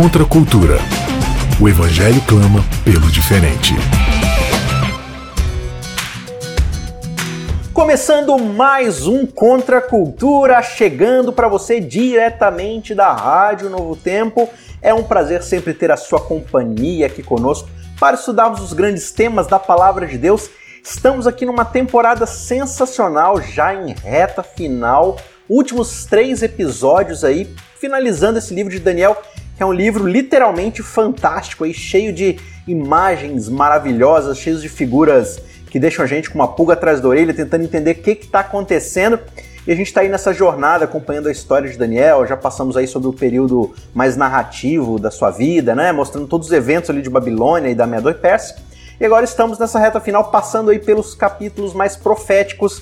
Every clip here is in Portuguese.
Contra a cultura. O Evangelho clama pelo diferente. Começando mais um Contra a Cultura, chegando para você diretamente da Rádio Novo Tempo. É um prazer sempre ter a sua companhia aqui conosco para estudarmos os grandes temas da Palavra de Deus. Estamos aqui numa temporada sensacional, já em reta final, últimos três episódios aí, finalizando esse livro de Daniel, que é um livro literalmente fantástico, aí, cheio de imagens maravilhosas, cheio de figuras que deixam a gente com uma pulga atrás da orelha, tentando entender o que está acontecendo. E a gente está aí nessa jornada acompanhando a história de Daniel, já passamos aí sobre o período mais narrativo da sua vida, né? Mostrando todos os eventos ali de Babilônia e da Medo e Pérsia. E agora estamos nessa reta final passando aí pelos capítulos mais proféticos.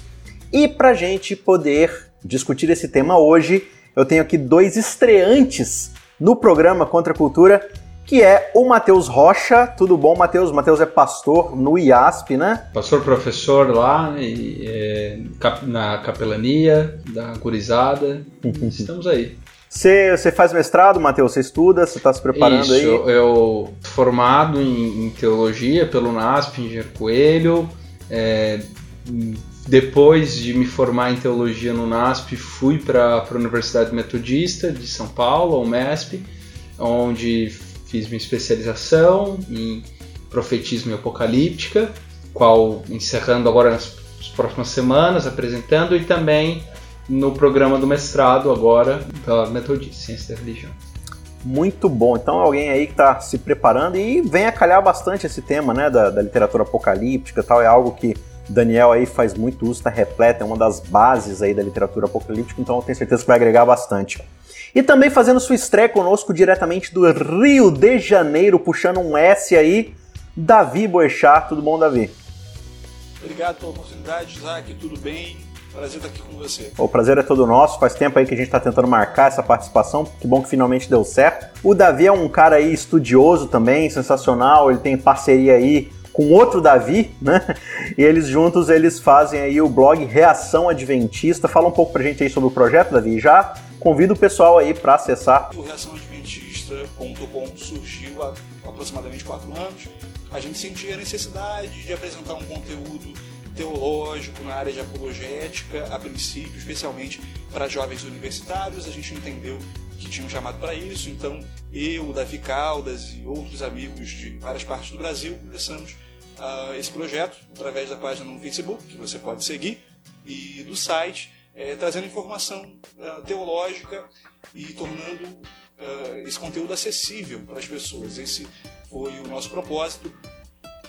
E para a gente poder discutir esse tema hoje, eu tenho aqui dois estreantes no programa Contra a Cultura que é o Matheus Rocha. Tudo bom, Matheus? Matheus é pastor no IASP, né? Pastor professor lá e, é, na capelania da Gurizada. Estamos aí. Você faz mestrado, Matheus? Você estuda? Você está se preparando Isso, aí? Eu, eu formado em, em, teologia pelo NASP, Engenheiro Coelho. É, depois de me formar em teologia no NASP, fui para a Universidade Metodista de São Paulo, a UMESP, onde fiz minha especialização em profetismo e apocalíptica, qual encerrando agora nas próximas semanas, apresentando, e também no programa do mestrado agora pela Metodista, Ciência da Religião. Muito bom. Então alguém aí que está se preparando e vem a calhar bastante esse tema, né, da, da literatura apocalíptica, tal é algo que Daniel aí faz muito uso, está repleto, é uma das bases aí da literatura apocalíptica, então eu tenho certeza que vai agregar bastante. E também fazendo sua estreia conosco diretamente do Rio de Janeiro, puxando um S aí, Davi Boechat. Tudo bom, Davi? Obrigado pela oportunidade, Isaac. Tudo bem? Prazer estar aqui com você. O prazer é todo nosso. Faz tempo aí que a gente está tentando marcar essa participação. Que bom que finalmente deu certo. O Davi é um cara aí estudioso também, sensacional. Ele tem parceria aí com outro Davi, né? E eles juntos eles fazem aí o blog Reação Adventista. Fala um pouco pra gente aí sobre o projeto, Davi. Já convido o pessoal aí para acessar. O reaçãoadventista.com surgiu há aproximadamente quatro anos. A gente sentia a necessidade de apresentar um conteúdo teológico na área de apologética, a princípio, especialmente para jovens universitários. A gente entendeu que tinha um chamado para isso, então eu, Davi Caldas e outros amigos de várias partes do Brasil começamos uh, esse projeto através da página no Facebook, que você pode seguir, e do site, é, trazendo informação uh, teológica e tornando uh, esse conteúdo acessível para as pessoas. Esse foi o nosso propósito.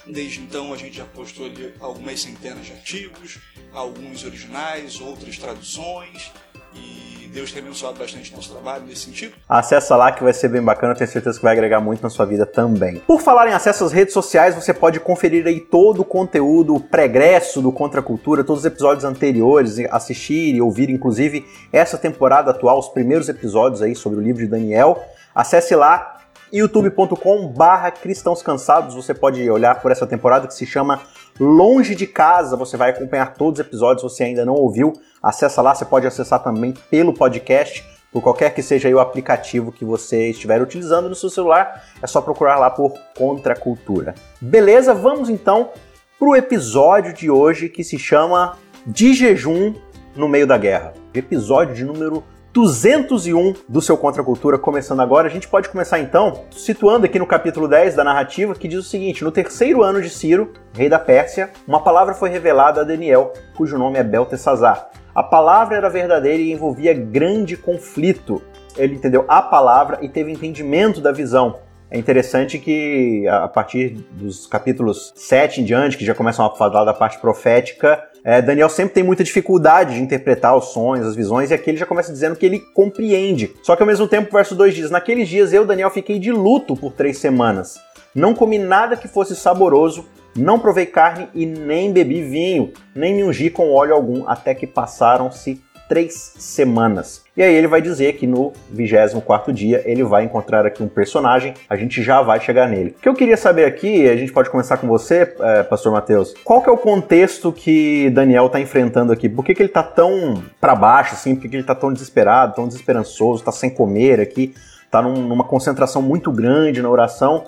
Desde então a gente já postou ali algumas centenas de artigos, alguns originais, outras traduções, e Deus tem abençoado bastante nosso trabalho nesse sentido. Acessa lá que vai ser bem bacana, tenho certeza que vai agregar muito na sua vida também. Por falar em acesso às redes sociais, você pode conferir aí todo o conteúdo o pregresso do Contra Cultura, todos os episódios anteriores, assistir e ouvir inclusive essa temporada atual, os primeiros episódios aí sobre o livro de Daniel. Acesse lá youtube.com barra cristãos cansados, você pode olhar por essa temporada que se chama Longe de Casa, você vai acompanhar todos os episódios, se você ainda não ouviu, acessa lá, você pode acessar também pelo podcast, por qualquer que seja o aplicativo que você estiver utilizando no seu celular, é só procurar lá por Contra Cultura. Beleza? Vamos então para o episódio de hoje que se chama De Jejum no Meio da Guerra. Episódio de número 201 do seu Contra a Cultura, começando agora. A gente pode começar então situando aqui no capítulo 10 da narrativa, que diz o seguinte: No terceiro ano de Ciro, rei da Pérsia, uma palavra foi revelada a Daniel, cujo nome é Beltesazar. A palavra era verdadeira e envolvia grande conflito. Ele entendeu a palavra e teve entendimento da visão. É interessante que a partir dos capítulos 7 em diante, que já começam a falar da parte profética, é, Daniel sempre tem muita dificuldade de interpretar os sonhos, as visões, e aqui ele já começa dizendo que ele compreende. Só que ao mesmo tempo, verso 2 diz: Naqueles dias eu, Daniel, fiquei de luto por três semanas. Não comi nada que fosse saboroso, não provei carne e nem bebi vinho, nem me ungi com óleo algum, até que passaram-se três semanas. E aí ele vai dizer que no 24 dia ele vai encontrar aqui um personagem, a gente já vai chegar nele. O que eu queria saber aqui, a gente pode começar com você, é, pastor Mateus, qual que é o contexto que Daniel está enfrentando aqui? Por que, que ele está tão para baixo, assim? Por que, que ele está tão desesperado, tão desesperançoso, está sem comer aqui? está num, numa concentração muito grande na oração.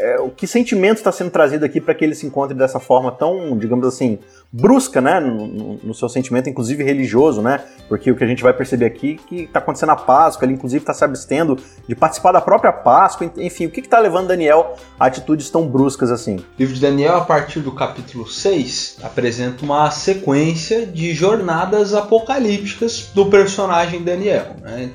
É, o que sentimento está sendo trazido aqui para que ele se encontre dessa forma tão, digamos assim, brusca, né, no, no, seu sentimento, inclusive religioso, né? Porque o que a gente vai perceber aqui é que está acontecendo a Páscoa, ele inclusive está se abstendo de participar da própria Páscoa, enfim, o que está levando Daniel a atitudes tão bruscas assim? O livro de Daniel, a partir do capítulo 6, apresenta uma sequência de jornadas apocalípticas do personagem Daniel, né?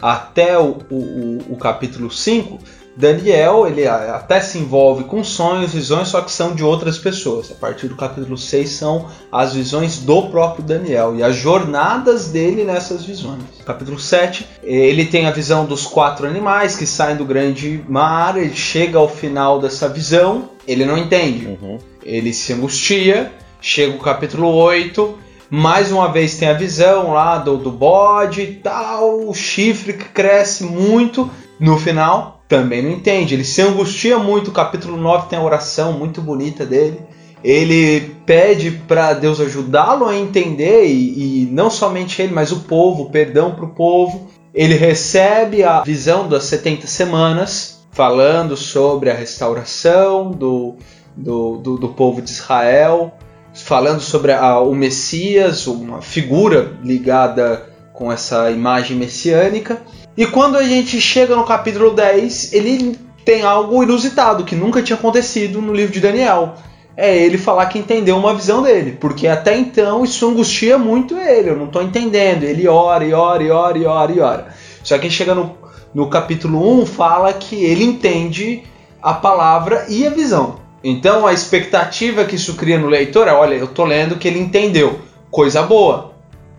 Até o, o, o capítulo 5 Daniel, ele até se envolve com sonhos, visões, só que são de outras pessoas. A partir do capítulo 6 são as visões do próprio Daniel e as jornadas dele nessas visões. Capítulo 7, ele tem a visão dos quatro animais que saem do grande mar, ele chega ao final dessa visão, ele não entende. Uhum. Ele se angustia, chega o capítulo 8, mais uma vez tem a visão lá do, do bode e tal, o chifre que cresce muito no final também não entende. Ele se angustia muito. O capítulo 9 tem a oração muito bonita dele. Ele pede para Deus ajudá-lo a entender, e, e, não somente ele, mas o povo, perdão para o povo. Ele recebe a visão das 70 semanas, falando sobre a restauração do, do, do, do povo de Israel, falando sobre a, o Messias, uma figura ligada com essa imagem messiânica. E quando a gente chega no capítulo 10, ele tem algo inusitado que nunca tinha acontecido no livro de Daniel. É ele falar que entendeu uma visão dele, porque até então isso angustia muito ele, eu não estou entendendo. Ele ora e ora e ora e ora e ora. Só que chega no, no capítulo 1 fala que ele entende a palavra e a visão. Então a expectativa que isso cria no leitor é: olha, eu estou lendo que ele entendeu, coisa boa.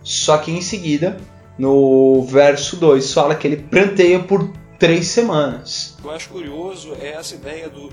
Só que em seguida no verso 2 fala que ele pranteia por três semanas. O que eu acho curioso é essa ideia do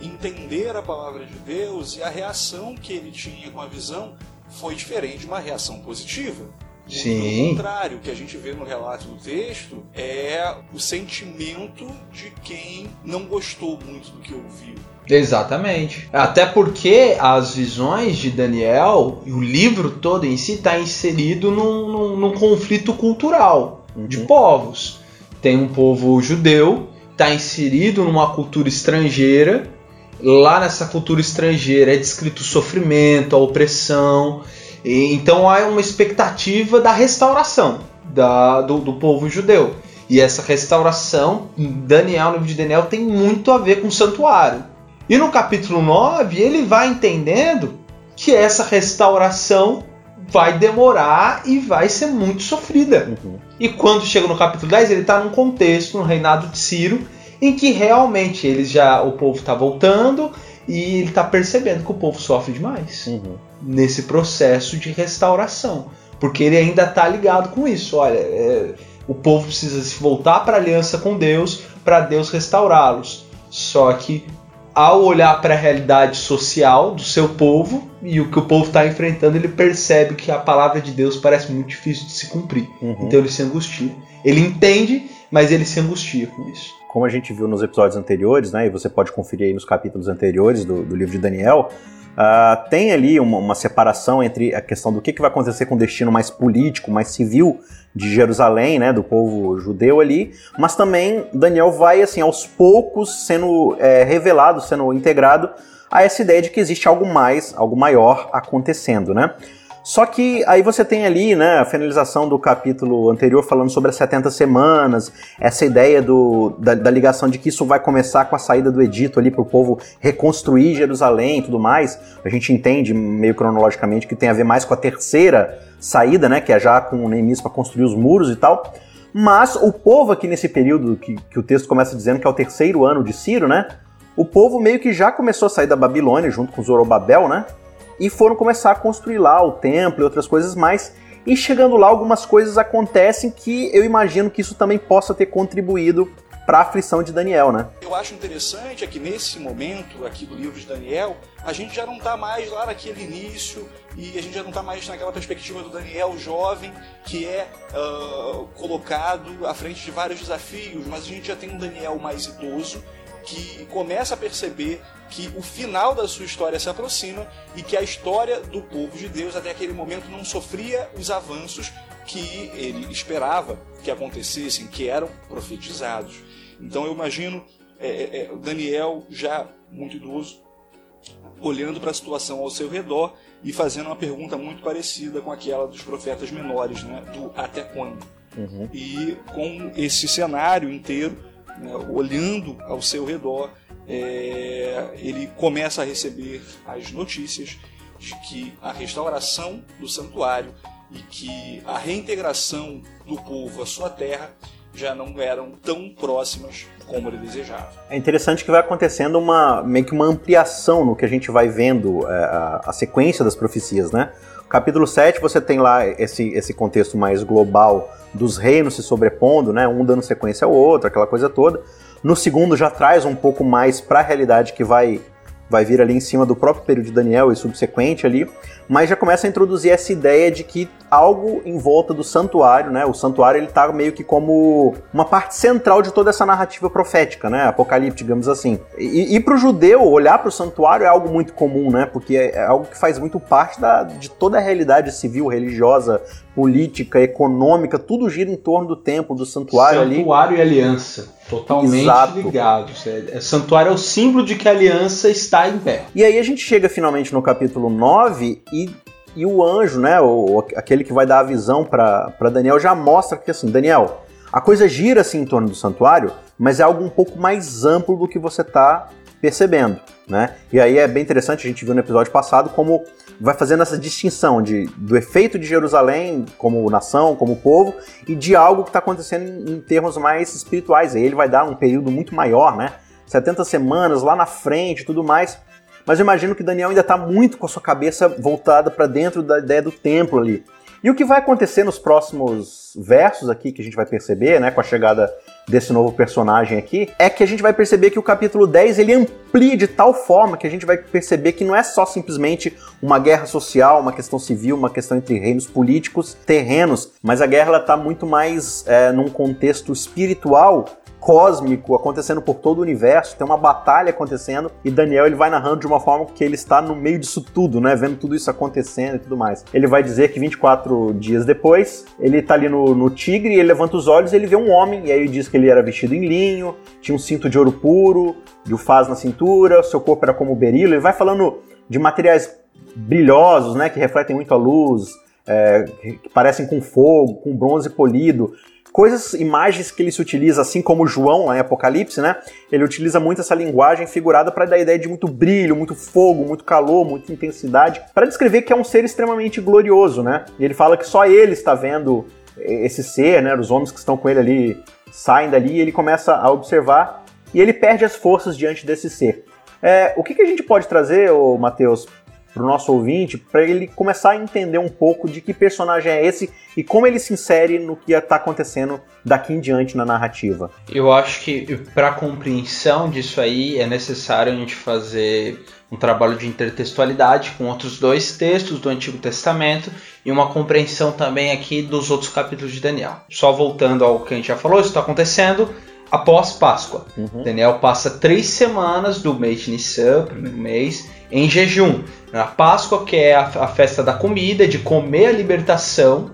entender a palavra de Deus e a reação que ele tinha com a visão foi diferente, uma reação positiva. Sim. O contrário, o que a gente vê no relato do texto é o sentimento de quem não gostou muito do que ouviu. Exatamente. Até porque as visões de Daniel e o livro todo em si está inserido num, num, num, conflito cultural uhum. de povos. Tem um povo judeu, está inserido numa cultura estrangeira. Lá nessa cultura estrangeira é descrito o sofrimento, a opressão. E, então há uma expectativa da restauração da, do, do povo judeu. E essa restauração, Daniel, no livro de Daniel, tem muito a ver com o santuário e no capítulo 9, ele vai entendendo que essa restauração vai demorar e vai ser muito sofrida. Uhum. E quando chega no capítulo 10, ele está num contexto, no reinado de Ciro, em que realmente eles já o povo está voltando e ele está percebendo que o povo sofre demais uhum. nesse processo de restauração, porque ele ainda está ligado com isso. Olha, é, o povo precisa se voltar para a aliança com Deus para Deus restaurá-los. Só que ao olhar para a realidade social do seu povo e o que o povo está enfrentando, ele percebe que a palavra de Deus parece muito difícil de se cumprir. Uhum. Então ele se angustia. Ele entende, mas ele se angustia com isso. Como a gente viu nos episódios anteriores, né, e você pode conferir aí nos capítulos anteriores do, do livro de Daniel, uh, tem ali uma, uma, separação entre a questão do que, que vai acontecer com o destino mais político, mais civil de Jerusalém, né, do povo judeu ali, mas também Daniel vai assim aos poucos sendo é, revelado, sendo integrado a essa ideia de que existe algo mais, algo maior acontecendo, né? Só que aí você tem ali, né, a finalização do capítulo anterior falando sobre as 70 semanas, essa ideia do, da, da ligação de que isso vai começar com a saída do Edito ali para o povo reconstruir Jerusalém e tudo mais. A gente entende meio cronologicamente que tem a ver mais com a terceira saída, né, que é já com o Neemias para construir os muros e tal. Mas o povo aqui nesse período que, que o texto começa dizendo que é o terceiro ano de Ciro, né? O povo meio que já começou a sair da Babilônia junto com Zorobabel, né? E foram começar a construir lá o templo e outras coisas mais. E chegando lá, algumas coisas acontecem que eu imagino que isso também possa ter contribuído para a aflição de Daniel, né? Eu acho interessante é que nesse momento aqui do livro de Daniel, a gente já não está mais lá naquele início e a gente já não está mais naquela perspectiva do Daniel jovem que é uh, colocado à frente de vários desafios, mas a gente já tem um Daniel mais idoso que começa a perceber que o final da sua história se aproxima e que a história do povo de Deus até aquele momento não sofria os avanços que ele esperava que acontecessem, que eram profetizados. Então eu imagino é, é, é Daniel já muito idoso, olhando para a situação ao seu redor e fazendo uma pergunta muito parecida com aquela dos profetas menores, né? do até quando. Uhum. E com esse cenário inteiro, né, olhando ao seu redor, é, ele começa a receber as notícias de que a restauração do santuário e que a reintegração do povo à sua terra já não eram tão próximas como ele desejava. É interessante que vai acontecendo uma meio que uma ampliação no que a gente vai vendo é, a, a, sequência das profecias, né? Capítulo 7 você tem lá esse, esse contexto mais global dos reinos se sobrepondo, né? Um dando sequência ao outro, aquela coisa toda. No segundo já traz um pouco mais para a realidade que vai vai vir ali em cima do próprio período de Daniel e subsequente ali, mas já começa a introduzir essa ideia de que algo em volta do santuário, né? O santuário ele tá meio que como uma parte central de toda essa narrativa profética, né? Apocalipse, digamos assim. E, e para o judeu olhar para o santuário é algo muito comum, né? Porque é, é algo que faz muito parte da, de toda a realidade civil, religiosa, política, econômica, tudo gira em torno do templo, do santuário, santuário ali. Santuário e aliança, totalmente Exato. ligados. É, é, santuário é o símbolo de que a aliança está em pé. E aí a gente chega finalmente no capítulo 9 e e o anjo, né, o, aquele que vai dar a visão para Daniel, já mostra que assim, Daniel, a coisa gira assim em torno do santuário, mas é algo um pouco mais amplo do que você está percebendo, né? E aí é bem interessante, a gente viu no episódio passado como vai fazendo essa distinção de, do efeito de Jerusalém como nação, como povo, e de algo que está acontecendo em, em, termos mais espirituais. Aí ele vai dar um período muito maior, né? 70 semanas lá na frente e tudo mais. Mas eu imagino que Daniel ainda está muito com a sua cabeça voltada para dentro da ideia do templo ali. E o que vai acontecer nos próximos versos aqui, que a gente vai perceber, né, com a chegada desse novo personagem aqui, é que a gente vai perceber que o capítulo 10 ele amplia de tal forma que a gente vai perceber que não é só simplesmente uma guerra social, uma questão civil, uma questão entre reinos políticos, terrenos, mas a guerra está muito mais é, num contexto espiritual cósmico acontecendo por todo o universo, tem uma batalha acontecendo e Daniel ele vai narrando de uma forma que ele está no meio disso tudo, né, vendo tudo isso acontecendo e tudo mais. Ele vai dizer que 24 dias depois, ele está ali no, no tigre, ele levanta os olhos e ele vê um homem, e aí diz que ele era vestido em linho, tinha um cinto de ouro puro, de faz na cintura, seu corpo era como berilo, ele vai falando de materiais brilhosos, né, que refletem muito a luz, é, que parecem com fogo, com bronze polido coisas, imagens que ele se utiliza, assim como João em Apocalipse, né? Ele utiliza muito essa linguagem figurada para dar ideia de muito brilho, muito fogo, muito calor, muita intensidade, para descrever que é um ser extremamente glorioso, né? E ele fala que só ele está vendo esse ser, né? Os homens que estão com ele ali saem dali e ele começa a observar e ele perde as forças diante desse ser. É, o que, que a gente pode trazer, Matheus, para o nosso ouvinte, para ele começar a entender um pouco de que personagem é esse e como ele se insere no que está acontecendo daqui em diante na narrativa. Eu acho que para compreensão disso aí é necessário a gente fazer um trabalho de intertextualidade com outros dois textos do Antigo Testamento e uma compreensão também aqui dos outros capítulos de Daniel. Só voltando ao que a gente já falou, isso está acontecendo após Páscoa. Uhum. Daniel passa três semanas do mês de Nissan, primeiro mês, em jejum. Na Páscoa, que é a, a festa da comida, de comer a libertação,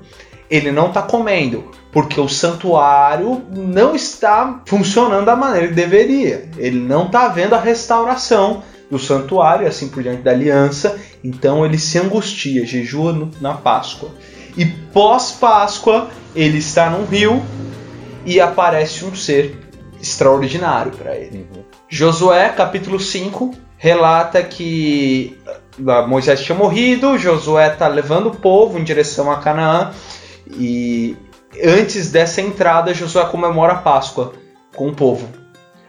ele não está comendo, porque o santuário não está funcionando da maneira que deveria. Ele não está vendo a restauração do santuário, assim por diante da aliança, então ele se angustia, jejua na Páscoa. E pós-Páscoa, ele está num rio e aparece um ser extraordinário para ele. Uhum. Josué, capítulo 5, relata que ah, Moisés tinha morrido, Josué está levando o povo em direção a Canaã e antes dessa entrada Josué comemora a Páscoa com o povo.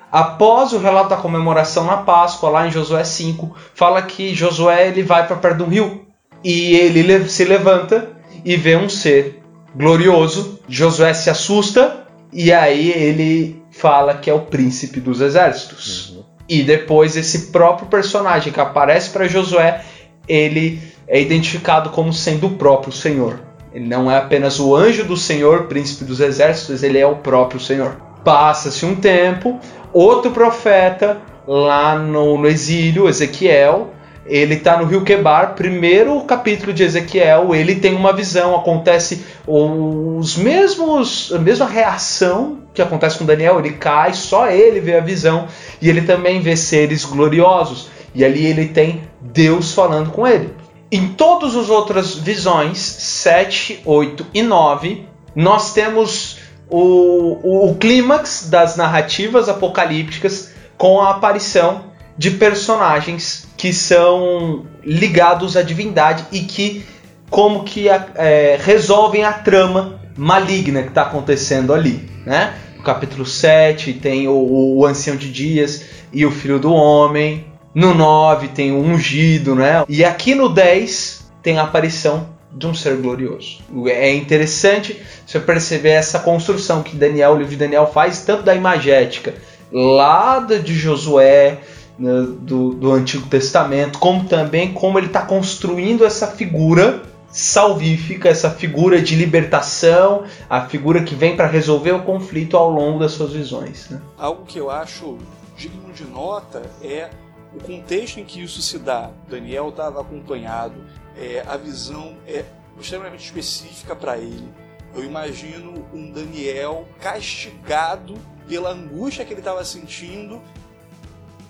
Após o relato da comemoração na Páscoa, lá em Josué 5, fala que Josué ele vai para perto de um rio e ele se levanta e vê um ser glorioso. Josué se assusta e aí ele fala que é o príncipe dos exércitos. Uhum. E depois esse próprio personagem que aparece para Josué, ele é identificado como sendo o próprio Senhor. Ele não é apenas o anjo do Senhor, príncipe dos exércitos, ele é o próprio Senhor. Passa-se um tempo, outro profeta lá no, no exílio, Ezequiel, ele tá no Rio Quebar, primeiro capítulo de Ezequiel, ele tem uma visão, acontece os mesmos, a mesma reação que acontece com Daniel, ele cai, só ele vê a visão, e ele também vê seres gloriosos, e ali ele tem Deus falando com ele. Em todas as outras visões, 7, 8 e 9, nós temos o, o, o clímax das narrativas apocalípticas com a aparição de personagens que são ligados à divindade e que como que é, resolvem a trama maligna que está acontecendo ali, né? No capítulo 7 tem o, o ancião de dias e o filho do homem. No 9 tem o ungido, né? E aqui no 10 tem a aparição de um ser glorioso. É interessante você perceber essa construção que Daniel, o livro de Daniel faz, tanto da imagética lá de Josué, né, do, do Antigo Testamento, como também como ele está construindo essa figura salvífica, essa figura de libertação, a figura que vem para resolver o conflito ao longo das suas visões. Né? Algo que eu acho digno de nota é o contexto em que isso se dá. Daniel estava acompanhado, é, a visão é extremamente específica para ele. Eu imagino um Daniel castigado pela angústia que ele estava sentindo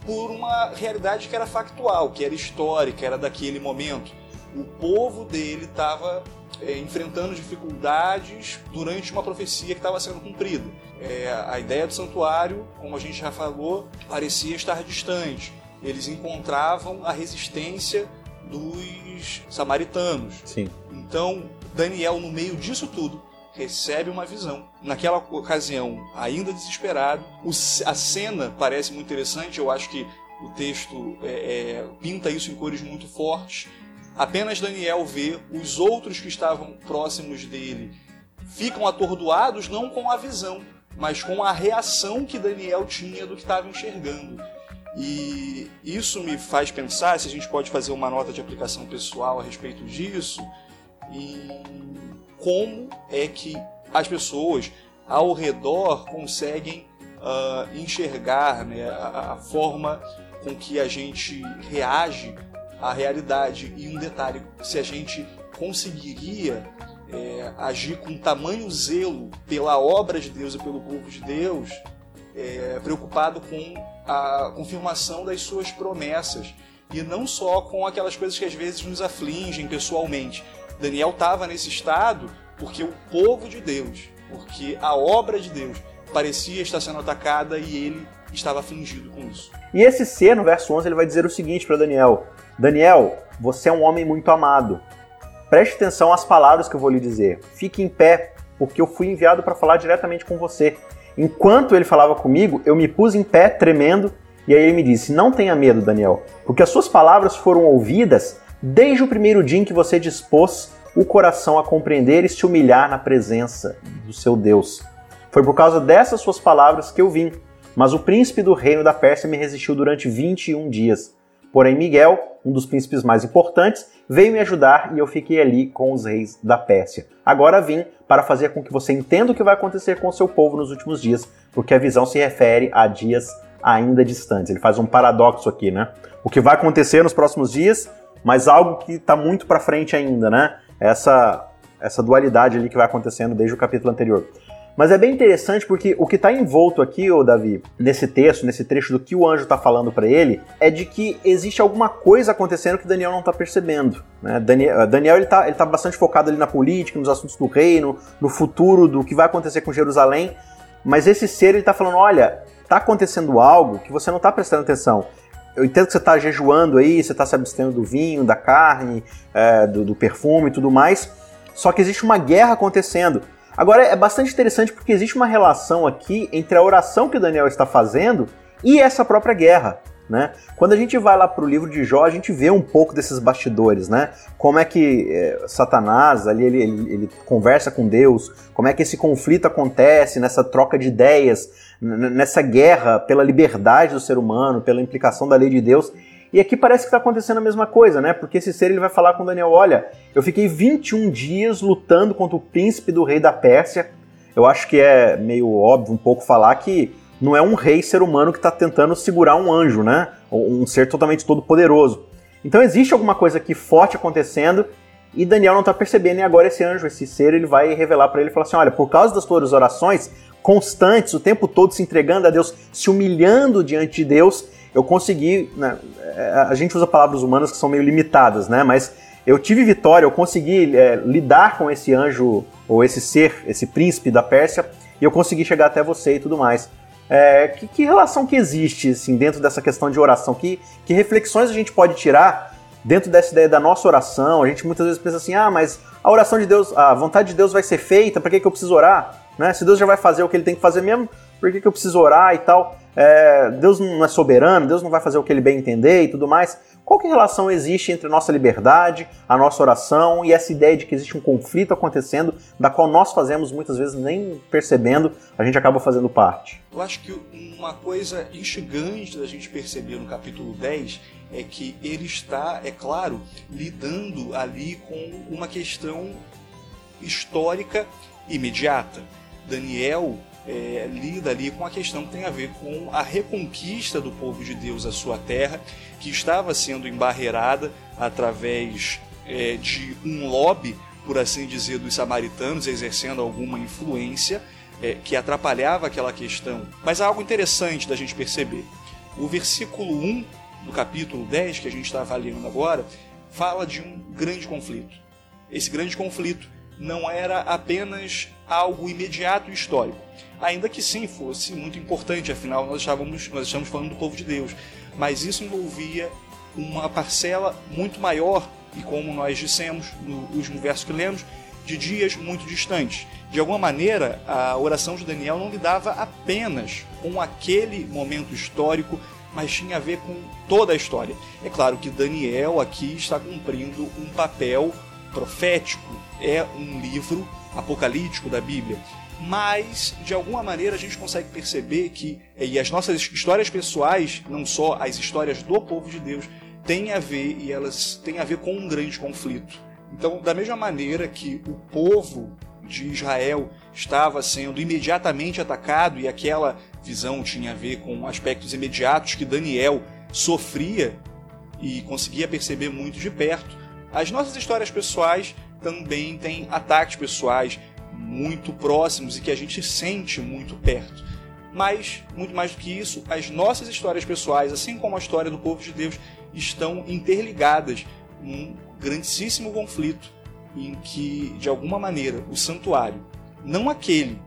por uma realidade que era factual, que era histórica, era daquele momento. O povo dele estava é, enfrentando dificuldades durante uma profecia que estava sendo cumprida. É, a ideia do santuário, como a gente já falou, parecia estar distante. Eles encontravam a resistência dos samaritanos. Sim. Então, Daniel, no meio disso tudo, recebe uma visão. Naquela ocasião, ainda desesperado, a cena parece muito interessante. Eu acho que o texto é, é, pinta isso em cores muito fortes. Apenas Daniel vê, os outros que estavam próximos dele ficam atordoados não com a visão, mas com a reação que Daniel tinha do que estava enxergando. E isso me faz pensar se a gente pode fazer uma nota de aplicação pessoal a respeito disso, em como é que as pessoas ao redor conseguem uh, enxergar né, a, a, forma com que a gente reage à realidade. E um detalhe: se a gente conseguiria é, agir com tamanho zelo pela obra de Deus e pelo povo de Deus, é, preocupado com a confirmação das suas promessas e não só com aquelas coisas que às vezes nos afligem pessoalmente, Daniel estava nesse estado porque o povo de Deus, porque a obra de Deus parecia estar sendo atacada e ele estava afligido com isso. E esse ser, no verso 11, ele vai dizer o seguinte para Daniel: Daniel, você é um homem muito amado. Preste atenção às palavras que eu vou lhe dizer. Fique em pé, porque eu fui enviado para falar diretamente com você. Enquanto ele falava comigo, eu me pus em pé, tremendo, e aí ele me disse: Não tenha medo, Daniel, porque as suas palavras foram ouvidas desde o primeiro dia em que você dispôs o coração a compreender e se humilhar na presença do seu Deus. Foi por causa dessas suas palavras que eu vim, mas o príncipe do reino da Pérsia me resistiu durante 21 dias. Porém, Miguel, um dos príncipes mais importantes, veio me ajudar e eu fiquei ali com os reis da Pérsia. Agora vim para fazer com que você entenda o que vai acontecer com o seu povo nos últimos dias, porque a visão se refere a dias ainda distantes. Ele faz um paradoxo aqui, né? O que vai acontecer nos próximos dias mas algo que está muito para frente ainda, né? Essa, essa dualidade ali que vai acontecendo desde o capítulo anterior. Mas é bem interessante porque o que está envolto aqui, ô Davi, nesse texto, nesse trecho do que o anjo está falando para ele, é de que existe alguma coisa acontecendo que Daniel não está percebendo. Né? Daniel, Daniel ele está ele tá bastante focado ali na política, nos assuntos do reino, no futuro, do que vai acontecer com Jerusalém. Mas esse ser ele está falando, olha, está acontecendo algo que você não está prestando atenção eu entendo que você está jejuando aí, você está se abstendo do vinho, da carne, é, do, do, perfume e tudo mais, só que existe uma guerra acontecendo. Agora é bastante interessante porque existe uma relação aqui entre a oração que Daniel está fazendo e essa própria guerra. Né? Quando a gente vai lá para o livro de Jó, a gente vê um pouco desses bastidores, né? Como é que é, Satanás ali ele, ele, ele, conversa com Deus, como é que esse conflito acontece nessa troca de ideias, nessa guerra pela liberdade do ser humano, pela implicação da lei de Deus. E aqui parece que está acontecendo a mesma coisa, né? Porque esse ser ele vai falar com Daniel: olha, eu fiquei 21 dias lutando contra o príncipe do rei da Pérsia. Eu acho que é meio óbvio um pouco falar que não é um rei ser humano que está tentando segurar um anjo, né? Um ser totalmente todo poderoso. Então existe alguma coisa aqui forte acontecendo e Daniel não está percebendo e agora esse anjo, esse ser, ele vai revelar para ele e falar assim, olha, por causa das tuas orações constantes, o tempo todo se entregando a Deus, se humilhando diante de Deus, eu consegui, né, é, a gente usa palavras humanas que são meio limitadas, né, mas eu tive vitória, eu consegui é, lidar com esse anjo, ou esse ser, esse príncipe da Pérsia, e eu consegui chegar até você e tudo mais. É, que, que, relação que existe assim, dentro dessa questão de oração? Que, que reflexões a gente pode tirar dentro dessa ideia da nossa oração? A gente muitas vezes pensa assim, ah, mas a oração de Deus, a vontade de Deus vai ser feita, para que, que eu preciso orar? Né? Se Deus já vai fazer o que ele tem que fazer mesmo, por que, que eu preciso orar e tal? É, Deus não é soberano, Deus não vai fazer o que ele bem entender e tudo mais. Qual que relação existe entre a nossa liberdade, a nossa oração e essa ideia de que existe um conflito acontecendo, da qual nós fazemos muitas vezes nem percebendo, a gente acaba fazendo parte? Eu acho que uma coisa instigante da gente perceber no capítulo 10 é que ele está, é claro, lidando ali com uma questão histórica imediata. Daniel é, lida ali com a questão que tem a ver com a reconquista do povo de Deus à sua terra, que estava sendo embarreirada através é, de um lobby, por assim dizer, dos samaritanos, exercendo alguma influência é, que atrapalhava aquela questão. Mas há algo interessante da gente perceber. O versículo 1 do capítulo 10, que a gente está avaliando agora, fala de um grande conflito. Esse grande conflito não era apenas algo imediato e histórico. Ainda que sim fosse muito importante, afinal nós estávamos, nós estamos falando do povo de Deus. Mas isso envolvia uma parcela muito maior, e como nós dissemos no último verso que lemos, de dias muito distantes. De alguma maneira, a oração de Daniel não lidava apenas com aquele momento histórico, mas tinha a ver com toda a história. É claro que Daniel aqui está cumprindo um papel profético, é um livro apocalíptico da Bíblia. Mas, de alguma maneira, a gente consegue perceber que, e as nossas histórias pessoais, não só as histórias do povo de Deus, têm a ver, e elas têm a ver com um grande conflito. Então, da mesma maneira que o povo de Israel estava sendo imediatamente atacado, e aquela visão tinha a ver com aspectos imediatos que Daniel sofria e conseguia perceber muito de perto, as nossas histórias pessoais também têm ataques pessoais muito próximos e que a gente sente muito perto. Mas, muito mais do que isso, as nossas histórias pessoais, assim como a história do povo de Deus, estão interligadas num grandíssimo conflito em que, de alguma maneira, o santuário, não aquele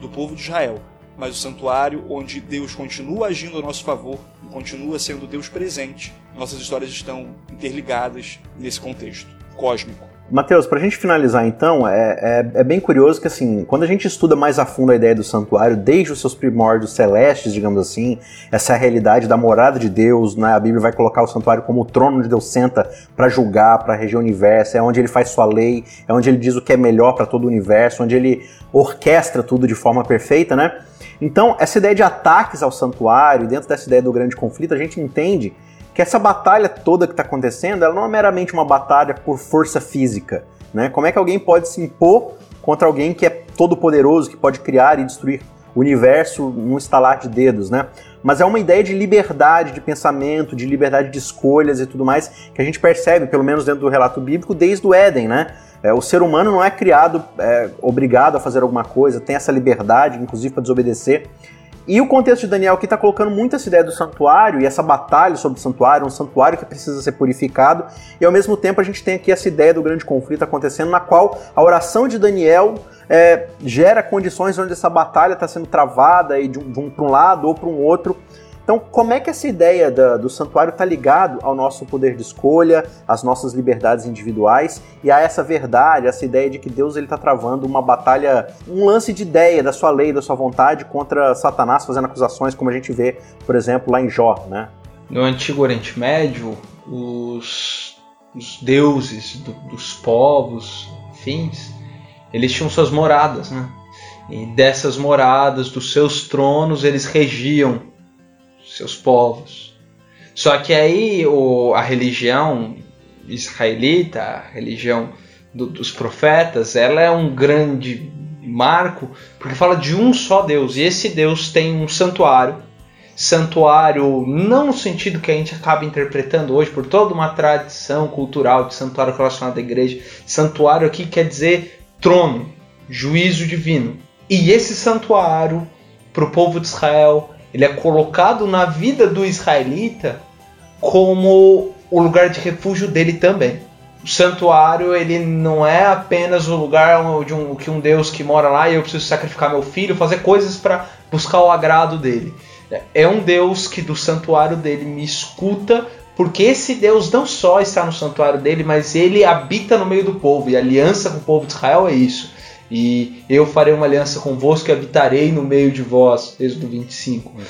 do povo de Israel, mas o santuário onde Deus continua agindo a nosso favor e continua sendo Deus presente, nossas histórias estão interligadas nesse contexto cósmico. Mateus, para a gente finalizar então, é, é, é, bem curioso que assim, quando a gente estuda mais a fundo a ideia do santuário, desde os seus primórdios celestes, digamos assim, essa é realidade da morada de Deus, né? a Bíblia vai colocar o santuário como o trono onde Deus senta para julgar, para reger o universo, é onde ele faz sua lei, é onde ele diz o que é melhor para todo o universo, onde ele orquestra tudo de forma perfeita, né? Então, essa ideia de ataques ao santuário, dentro dessa ideia do grande conflito, a gente entende que essa batalha toda que está acontecendo, ela não é meramente uma batalha por força física, né? Como é que alguém pode se impor contra alguém que é todo poderoso, que pode criar e destruir o universo num estalar de dedos, né? Mas é uma ideia de liberdade de pensamento, de liberdade de escolhas e tudo mais que a gente percebe, pelo menos dentro do relato bíblico, desde o Éden, né? É, o ser humano não é criado é, obrigado a fazer alguma coisa, tem essa liberdade, inclusive para desobedecer. E o contexto de Daniel aqui está colocando muito essa ideia do santuário e essa batalha sobre o santuário, um santuário que precisa ser purificado, e ao mesmo tempo a gente tem aqui essa ideia do grande conflito acontecendo, na qual a oração de Daniel é, gera condições onde essa batalha está sendo travada e de um, um para um lado ou para um outro. Então, como é que essa ideia da, do santuário está ligado ao nosso poder de escolha, às nossas liberdades individuais e a essa verdade, essa ideia de que Deus ele está travando uma batalha, um lance de ideia da sua lei, da sua vontade contra Satanás, fazendo acusações, como a gente vê, por exemplo, lá em Jó, né? No Antigo Oriente Médio, os, os deuses do, dos povos, fins, eles tinham suas moradas, né? E dessas moradas, dos seus tronos, eles regiam seus povos. Só que aí o, a religião israelita, a religião do, dos profetas, ela é um grande marco porque fala de um só Deus e esse Deus tem um santuário santuário, não no sentido que a gente acaba interpretando hoje, por toda uma tradição cultural de santuário relacionado à igreja. Santuário aqui quer dizer trono, juízo divino. E esse santuário, para o povo de Israel, ele é colocado na vida do israelita como o lugar de refúgio dele também. O santuário ele não é apenas o lugar de um, que um Deus que mora lá e eu preciso sacrificar meu filho, fazer coisas para buscar o agrado dele. É um Deus que do santuário dele me escuta, porque esse Deus não só está no santuário dele, mas ele habita no meio do povo. E a aliança com o povo de Israel é isso. E eu farei uma aliança convosco e habitarei no meio de vós. Êxodo 25. Uhum.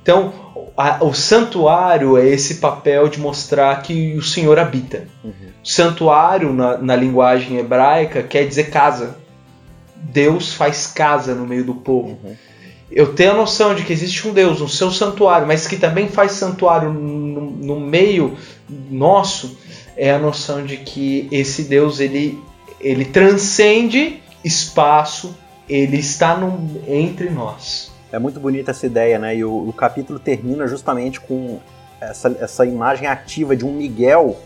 Então, a, o santuário é esse papel de mostrar que o Senhor habita. Uhum. Santuário, na, na linguagem hebraica, quer dizer casa. Deus faz casa no meio do povo. Uhum. Eu tenho a noção de que existe um Deus, um seu santuário, mas que também faz santuário no, no meio nosso, é a noção de que esse Deus ele, ele transcende espaço, ele está no, entre nós. É muito bonita essa ideia, né? E o, o capítulo termina justamente com essa, essa imagem ativa de um Miguel,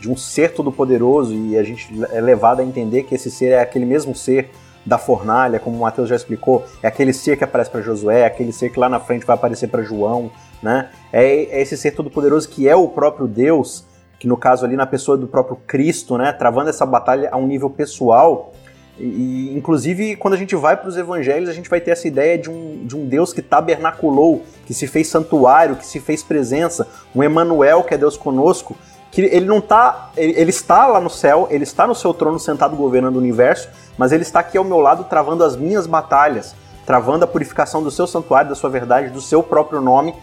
de um ser todo-poderoso, e a gente é levado a entender que esse ser é aquele mesmo ser da fornalha, como o Mateus já explicou, é aquele ser que aparece para Josué, é aquele ser que lá na frente vai aparecer para João, né? É, é esse ser todo-poderoso que é o próprio Deus, que no caso ali na pessoa do próprio Cristo, né, travando essa batalha a um nível pessoal e, inclusive, quando a gente vai para os evangelhos, a gente vai ter essa ideia de um, de um Deus que tabernaculou, que se fez santuário, que se fez presença, um Emanuel, que é Deus conosco, que ele não tá, ele, ele, está lá no céu, ele está no seu trono sentado governando o universo, mas ele está aqui ao meu lado travando as minhas batalhas, travando a purificação do seu santuário, da sua verdade, do seu próprio nome.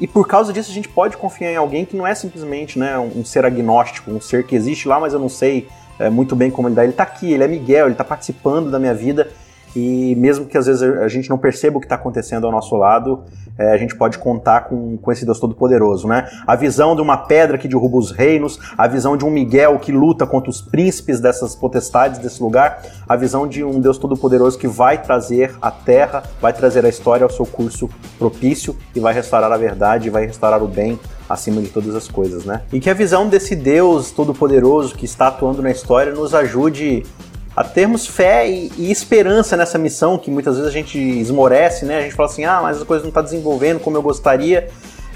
E por causa disso a gente pode confiar em alguém que não é simplesmente né, um, um ser agnóstico, um ser que existe lá, mas eu não sei é, muito bem como ele dá. Ele está aqui, ele é Miguel, ele está participando da minha vida e mesmo que às vezes a gente não perceba o que está acontecendo ao nosso lado, é, a gente pode contar com, com esse Deus Todo-Poderoso, né? A visão de uma pedra que derruba os reinos, a visão de um Miguel que luta contra os príncipes dessas potestades desse lugar, a visão de um Deus Todo-Poderoso que vai trazer a terra, vai trazer a história ao seu curso propício e vai restaurar a verdade, vai restaurar o bem acima de todas as coisas, né? E que a visão desse Deus Todo-Poderoso que está atuando na história nos ajude a termos fé e, e, esperança nessa missão que muitas vezes a gente esmorece, né? A gente fala assim, ah, mas a coisa não está desenvolvendo como eu gostaria.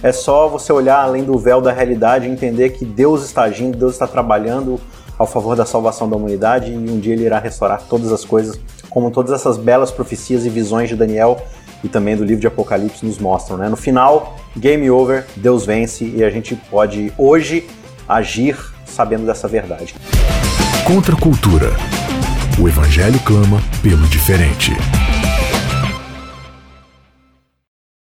É só você olhar além do véu da realidade e entender que Deus está agindo, Deus está trabalhando ao favor da salvação da humanidade e um dia ele irá restaurar todas as coisas, como todas essas belas profecias e visões de Daniel e também do livro de Apocalipse nos mostram, né? No final, game over, Deus vence e a gente pode hoje agir sabendo dessa verdade. Contra a cultura. O Evangelho clama pelo diferente.